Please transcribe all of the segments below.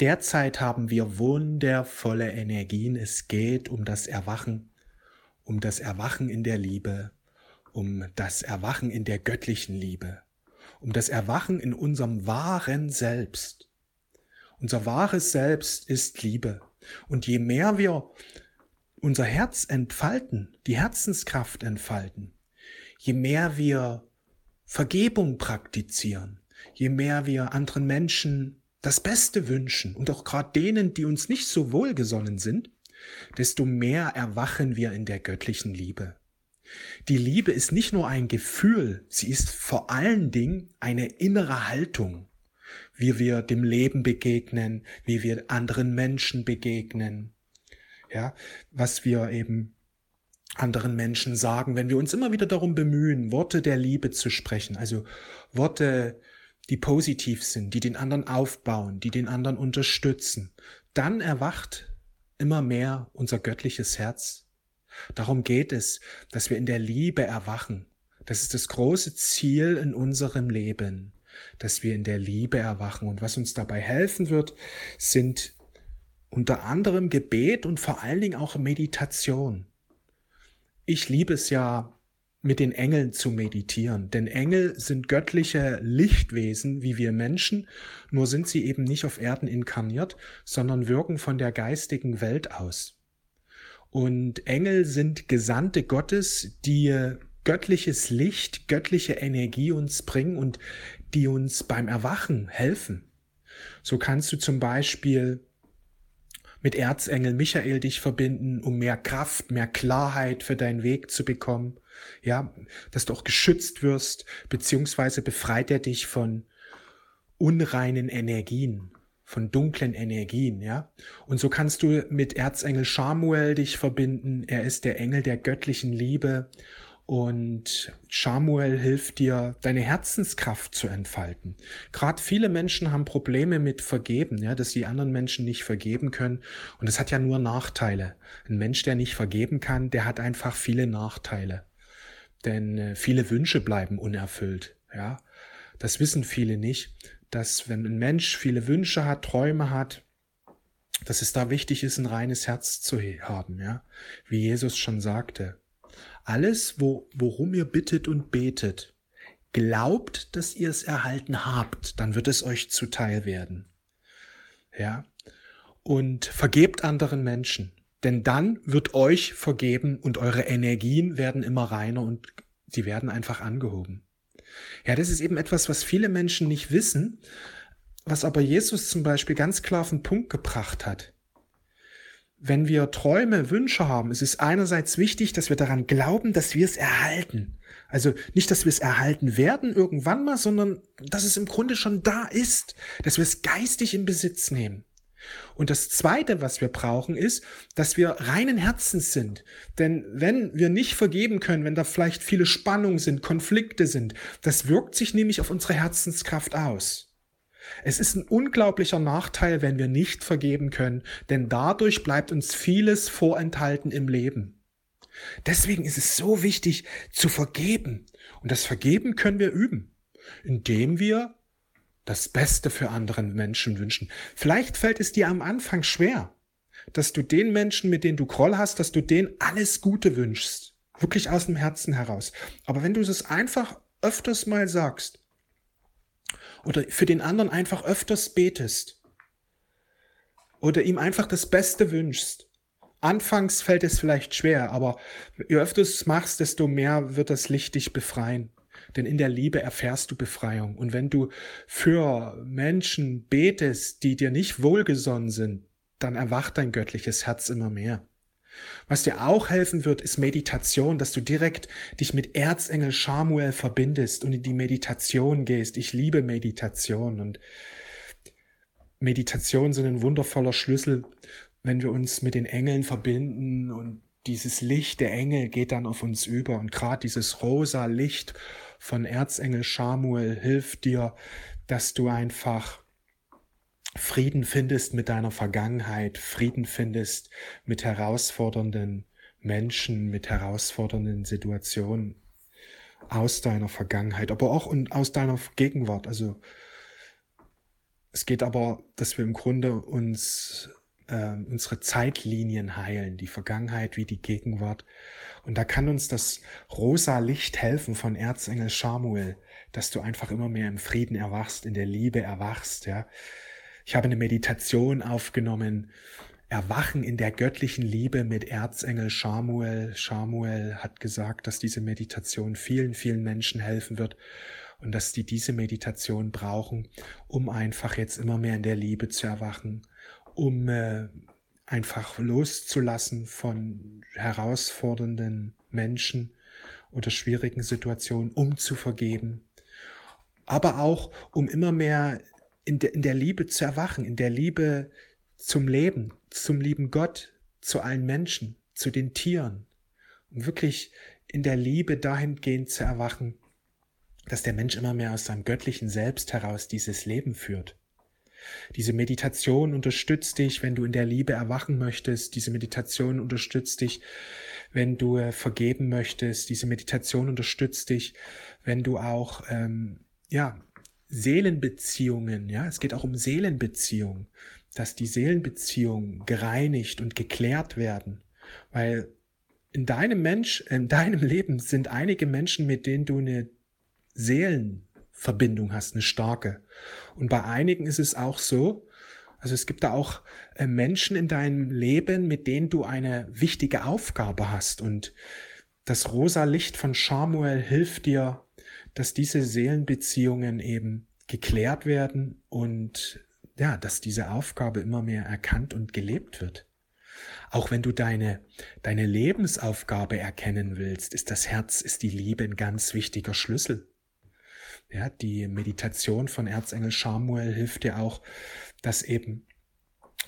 Derzeit haben wir wundervolle Energien. Es geht um das Erwachen, um das Erwachen in der Liebe, um das Erwachen in der göttlichen Liebe, um das Erwachen in unserem wahren Selbst. Unser wahres Selbst ist Liebe. Und je mehr wir unser Herz entfalten, die Herzenskraft entfalten, je mehr wir Vergebung praktizieren, je mehr wir anderen Menschen das Beste wünschen und auch gerade denen, die uns nicht so wohlgesonnen sind, desto mehr erwachen wir in der göttlichen Liebe. Die Liebe ist nicht nur ein Gefühl, sie ist vor allen Dingen eine innere Haltung, wie wir dem Leben begegnen, wie wir anderen Menschen begegnen, ja, was wir eben anderen Menschen sagen, wenn wir uns immer wieder darum bemühen, Worte der Liebe zu sprechen, also Worte die positiv sind, die den anderen aufbauen, die den anderen unterstützen, dann erwacht immer mehr unser göttliches Herz. Darum geht es, dass wir in der Liebe erwachen. Das ist das große Ziel in unserem Leben, dass wir in der Liebe erwachen. Und was uns dabei helfen wird, sind unter anderem Gebet und vor allen Dingen auch Meditation. Ich liebe es ja, mit den Engeln zu meditieren. Denn Engel sind göttliche Lichtwesen wie wir Menschen, nur sind sie eben nicht auf Erden inkarniert, sondern wirken von der geistigen Welt aus. Und Engel sind Gesandte Gottes, die göttliches Licht, göttliche Energie uns bringen und die uns beim Erwachen helfen. So kannst du zum Beispiel mit Erzengel Michael dich verbinden, um mehr Kraft, mehr Klarheit für deinen Weg zu bekommen. Ja, dass du auch geschützt wirst, beziehungsweise befreit er dich von unreinen Energien, von dunklen Energien, ja. Und so kannst du mit Erzengel Samuel dich verbinden. Er ist der Engel der göttlichen Liebe und Samuel hilft dir, deine Herzenskraft zu entfalten. Gerade viele Menschen haben Probleme mit Vergeben, ja, dass die anderen Menschen nicht vergeben können. Und das hat ja nur Nachteile. Ein Mensch, der nicht vergeben kann, der hat einfach viele Nachteile. Denn äh, viele Wünsche bleiben unerfüllt, ja. Das wissen viele nicht, dass wenn ein Mensch viele Wünsche hat, Träume hat, dass es da wichtig ist, ein reines Herz zu haben, ja. Wie Jesus schon sagte. Alles, wo, worum ihr bittet und betet, glaubt, dass ihr es erhalten habt, dann wird es euch zuteil werden. Ja. Und vergebt anderen Menschen, denn dann wird euch vergeben und eure Energien werden immer reiner und sie werden einfach angehoben. Ja, das ist eben etwas, was viele Menschen nicht wissen, was aber Jesus zum Beispiel ganz klar auf den Punkt gebracht hat wenn wir Träume, Wünsche haben, es ist einerseits wichtig, dass wir daran glauben, dass wir es erhalten. Also nicht, dass wir es erhalten werden irgendwann mal, sondern dass es im Grunde schon da ist, dass wir es geistig in Besitz nehmen. Und das Zweite, was wir brauchen, ist, dass wir reinen Herzens sind. Denn wenn wir nicht vergeben können, wenn da vielleicht viele Spannungen sind, Konflikte sind, das wirkt sich nämlich auf unsere Herzenskraft aus. Es ist ein unglaublicher Nachteil, wenn wir nicht vergeben können, denn dadurch bleibt uns vieles vorenthalten im Leben. Deswegen ist es so wichtig zu vergeben. Und das Vergeben können wir üben, indem wir das Beste für anderen Menschen wünschen. Vielleicht fällt es dir am Anfang schwer, dass du den Menschen, mit denen du Groll hast, dass du denen alles Gute wünschst. Wirklich aus dem Herzen heraus. Aber wenn du es einfach öfters mal sagst, oder für den anderen einfach öfters betest oder ihm einfach das Beste wünschst. Anfangs fällt es vielleicht schwer, aber je öfter du es machst, desto mehr wird das Licht dich befreien. Denn in der Liebe erfährst du Befreiung. Und wenn du für Menschen betest, die dir nicht wohlgesonnen sind, dann erwacht dein göttliches Herz immer mehr. Was dir auch helfen wird, ist Meditation, dass du direkt dich mit Erzengel Samuel verbindest und in die Meditation gehst. Ich liebe Meditation und Meditation sind ein wundervoller Schlüssel, wenn wir uns mit den Engeln verbinden und dieses Licht der Engel geht dann auf uns über und gerade dieses rosa Licht von Erzengel Samuel hilft dir, dass du einfach Frieden findest mit deiner Vergangenheit, Frieden findest mit herausfordernden Menschen, mit herausfordernden Situationen aus deiner Vergangenheit, aber auch aus deiner Gegenwart. Also Es geht aber, dass wir im Grunde uns äh, unsere Zeitlinien heilen, die Vergangenheit wie die Gegenwart. Und da kann uns das rosa Licht helfen von Erzengel Samuel, dass du einfach immer mehr im Frieden erwachst, in der Liebe erwachst, ja. Ich habe eine Meditation aufgenommen, Erwachen in der göttlichen Liebe mit Erzengel Samuel. Samuel hat gesagt, dass diese Meditation vielen, vielen Menschen helfen wird und dass die diese Meditation brauchen, um einfach jetzt immer mehr in der Liebe zu erwachen, um äh, einfach loszulassen von herausfordernden Menschen oder schwierigen Situationen, um zu vergeben, aber auch um immer mehr in der, in der Liebe zu erwachen, in der Liebe zum Leben, zum lieben Gott, zu allen Menschen, zu den Tieren, um wirklich in der Liebe dahingehend zu erwachen, dass der Mensch immer mehr aus seinem göttlichen Selbst heraus dieses Leben führt. Diese Meditation unterstützt dich, wenn du in der Liebe erwachen möchtest. Diese Meditation unterstützt dich, wenn du äh, vergeben möchtest. Diese Meditation unterstützt dich, wenn du auch ähm, ja Seelenbeziehungen, ja, es geht auch um Seelenbeziehungen, dass die Seelenbeziehungen gereinigt und geklärt werden, weil in deinem Mensch, in deinem Leben sind einige Menschen, mit denen du eine Seelenverbindung hast, eine starke. Und bei einigen ist es auch so, also es gibt da auch äh, Menschen in deinem Leben, mit denen du eine wichtige Aufgabe hast. Und das rosa Licht von Samuel hilft dir, dass diese Seelenbeziehungen eben geklärt werden und ja, dass diese Aufgabe immer mehr erkannt und gelebt wird. Auch wenn du deine, deine Lebensaufgabe erkennen willst, ist das Herz, ist die Liebe ein ganz wichtiger Schlüssel. Ja, die Meditation von Erzengel Samuel hilft dir auch, dass eben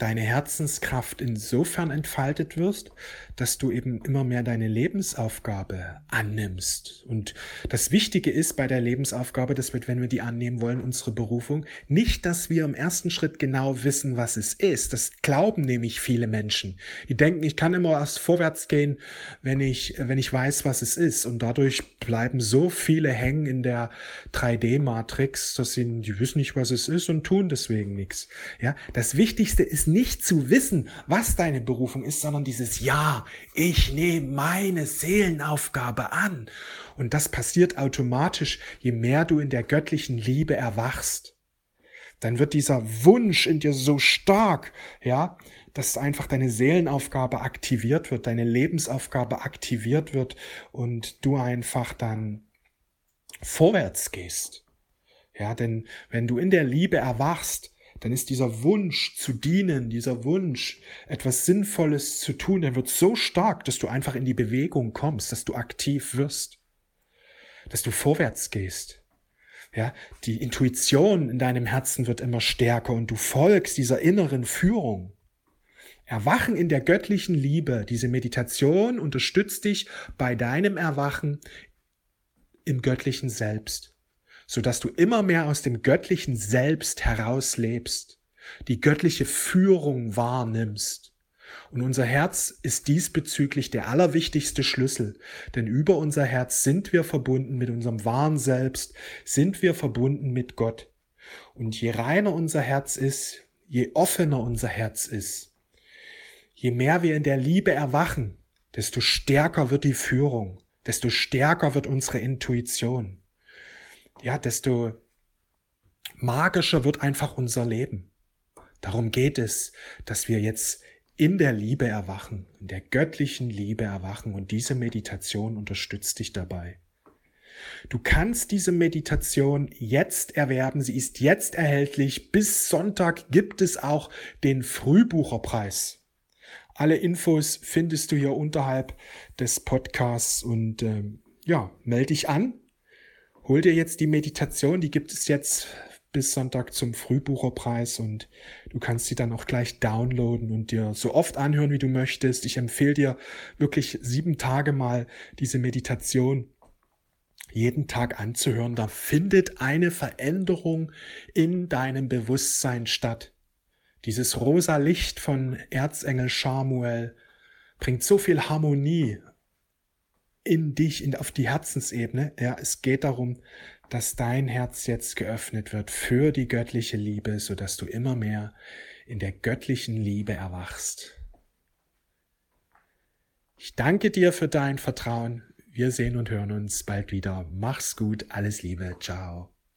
deine Herzenskraft insofern entfaltet wirst, dass du eben immer mehr deine Lebensaufgabe annimmst. Und das Wichtige ist bei der Lebensaufgabe, dass wir, wenn wir die annehmen wollen, unsere Berufung, nicht, dass wir im ersten Schritt genau wissen, was es ist. Das glauben nämlich viele Menschen. Die denken, ich kann immer erst vorwärts gehen, wenn ich, wenn ich weiß, was es ist. Und dadurch bleiben so viele hängen in der 3D-Matrix, dass sie, die wissen nicht, was es ist und tun deswegen nichts. Ja, das Wichtigste ist nicht zu wissen, was deine Berufung ist, sondern dieses Ja, ich nehme meine Seelenaufgabe an. Und das passiert automatisch, je mehr du in der göttlichen Liebe erwachst. Dann wird dieser Wunsch in dir so stark, ja, dass einfach deine Seelenaufgabe aktiviert wird, deine Lebensaufgabe aktiviert wird und du einfach dann vorwärts gehst. Ja, denn wenn du in der Liebe erwachst, dann ist dieser Wunsch zu dienen, dieser Wunsch, etwas Sinnvolles zu tun, der wird so stark, dass du einfach in die Bewegung kommst, dass du aktiv wirst, dass du vorwärts gehst. Ja, die Intuition in deinem Herzen wird immer stärker und du folgst dieser inneren Führung. Erwachen in der göttlichen Liebe. Diese Meditation unterstützt dich bei deinem Erwachen im göttlichen Selbst so dass du immer mehr aus dem göttlichen Selbst herauslebst, die göttliche Führung wahrnimmst. Und unser Herz ist diesbezüglich der allerwichtigste Schlüssel, denn über unser Herz sind wir verbunden mit unserem wahren Selbst, sind wir verbunden mit Gott. Und je reiner unser Herz ist, je offener unser Herz ist, je mehr wir in der Liebe erwachen, desto stärker wird die Führung, desto stärker wird unsere Intuition ja, desto magischer wird einfach unser Leben. Darum geht es, dass wir jetzt in der Liebe erwachen, in der göttlichen Liebe erwachen und diese Meditation unterstützt dich dabei. Du kannst diese Meditation jetzt erwerben, sie ist jetzt erhältlich. Bis Sonntag gibt es auch den Frühbucherpreis. Alle Infos findest du hier unterhalb des Podcasts und äh, ja, melde dich an hol dir jetzt die Meditation, die gibt es jetzt bis Sonntag zum Frühbucherpreis und du kannst sie dann auch gleich downloaden und dir so oft anhören, wie du möchtest. Ich empfehle dir wirklich sieben Tage mal diese Meditation jeden Tag anzuhören. Da findet eine Veränderung in deinem Bewusstsein statt. Dieses rosa Licht von Erzengel Samuel bringt so viel Harmonie in dich, in, auf die Herzensebene. Ja, es geht darum, dass dein Herz jetzt geöffnet wird für die göttliche Liebe, so dass du immer mehr in der göttlichen Liebe erwachst. Ich danke dir für dein Vertrauen. Wir sehen und hören uns bald wieder. Mach's gut, alles Liebe, ciao.